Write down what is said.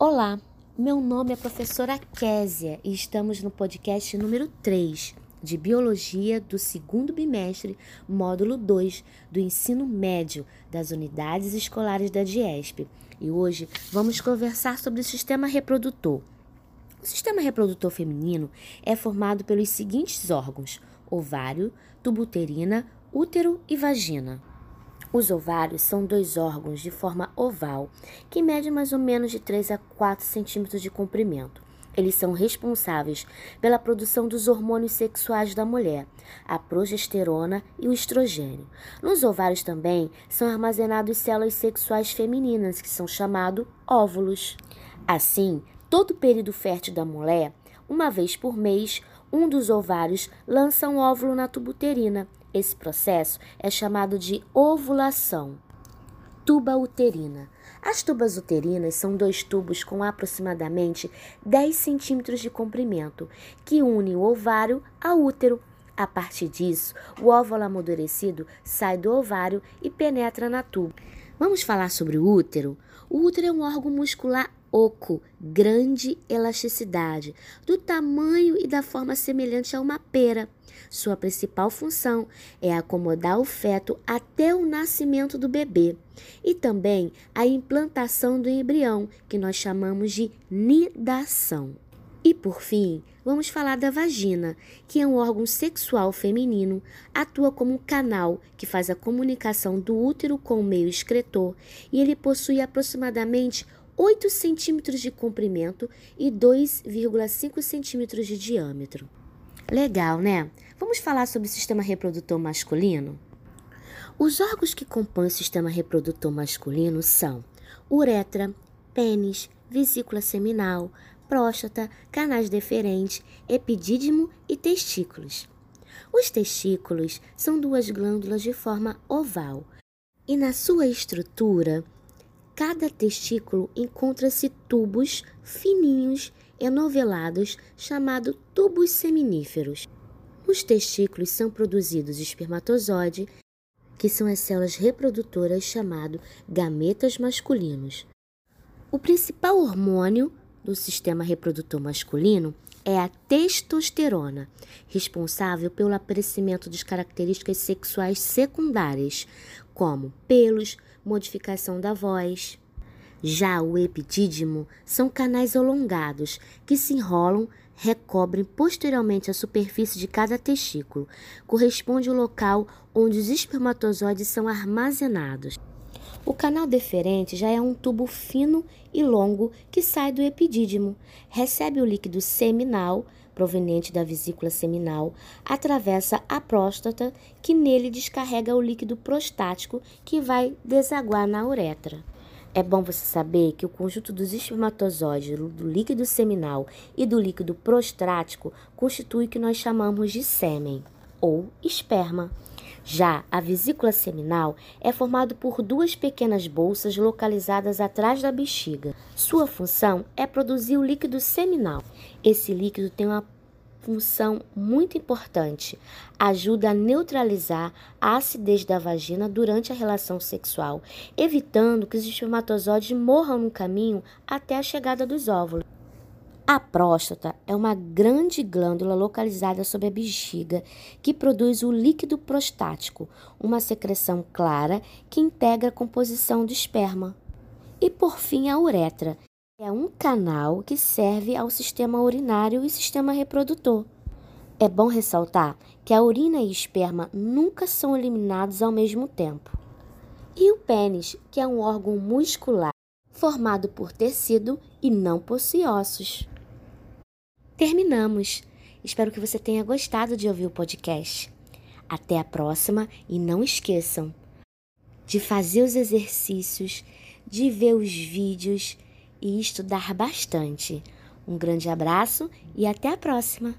Olá, meu nome é professora Késia e estamos no podcast número 3 de Biologia do segundo bimestre, módulo 2 do ensino médio das unidades escolares da DIESP. E hoje vamos conversar sobre o sistema reprodutor. O sistema reprodutor feminino é formado pelos seguintes órgãos: ovário, tubo uterina, útero e vagina. Os ovários são dois órgãos de forma oval, que medem mais ou menos de 3 a 4 centímetros de comprimento. Eles são responsáveis pela produção dos hormônios sexuais da mulher, a progesterona e o estrogênio. Nos ovários também são armazenados células sexuais femininas, que são chamados óvulos. Assim, todo período fértil da mulher, uma vez por mês, um dos ovários lança um óvulo na tubuterina esse processo é chamado de ovulação. Tuba uterina. As tubas uterinas são dois tubos com aproximadamente 10 centímetros de comprimento, que unem o ovário ao útero. A partir disso, o óvulo amadurecido sai do ovário e penetra na tuba. Vamos falar sobre o útero? O útero é um órgão muscular oco, grande elasticidade, do tamanho e da forma semelhante a uma pera. Sua principal função é acomodar o feto até o nascimento do bebê e também a implantação do embrião, que nós chamamos de nidação. E por fim, vamos falar da vagina, que é um órgão sexual feminino, atua como um canal que faz a comunicação do útero com o meio excretor e ele possui aproximadamente 8 centímetros de comprimento e 2,5 centímetros de diâmetro. Legal, né? Vamos falar sobre o sistema reprodutor masculino? Os órgãos que compõem o sistema reprodutor masculino são uretra, pênis, vesícula seminal, próstata, canais deferentes, epidídimo e testículos. Os testículos são duas glândulas de forma oval e na sua estrutura cada testículo encontra-se tubos fininhos enovelados chamados tubos seminíferos. Nos testículos são produzidos espermatozoide, que são as células reprodutoras chamadas gametas masculinos. O principal hormônio do sistema reprodutor masculino é a testosterona, responsável pelo aparecimento de características sexuais secundárias, como pelos, modificação da voz. Já o epidídimo são canais alongados que se enrolam, recobrem posteriormente a superfície de cada testículo. Corresponde ao local onde os espermatozoides são armazenados. O canal deferente já é um tubo fino e longo que sai do epidídimo, recebe o líquido seminal proveniente da vesícula seminal, atravessa a próstata, que nele descarrega o líquido prostático que vai desaguar na uretra. É bom você saber que o conjunto dos espermatozoides, do líquido seminal e do líquido prostático constitui o que nós chamamos de sêmen ou esperma. Já a vesícula seminal é formada por duas pequenas bolsas localizadas atrás da bexiga. Sua função é produzir o líquido seminal. Esse líquido tem uma função muito importante. Ajuda a neutralizar a acidez da vagina durante a relação sexual, evitando que os espermatozoides morram no caminho até a chegada dos óvulos. A próstata é uma grande glândula localizada sob a bexiga que produz o líquido prostático, uma secreção clara que integra a composição do esperma. E por fim, a uretra é um canal que serve ao sistema urinário e sistema reprodutor. É bom ressaltar que a urina e esperma nunca são eliminados ao mesmo tempo. E o pênis, que é um órgão muscular formado por tecido e não possui ossos. Terminamos. Espero que você tenha gostado de ouvir o podcast. Até a próxima e não esqueçam de fazer os exercícios, de ver os vídeos e estudar bastante. Um grande abraço e até a próxima!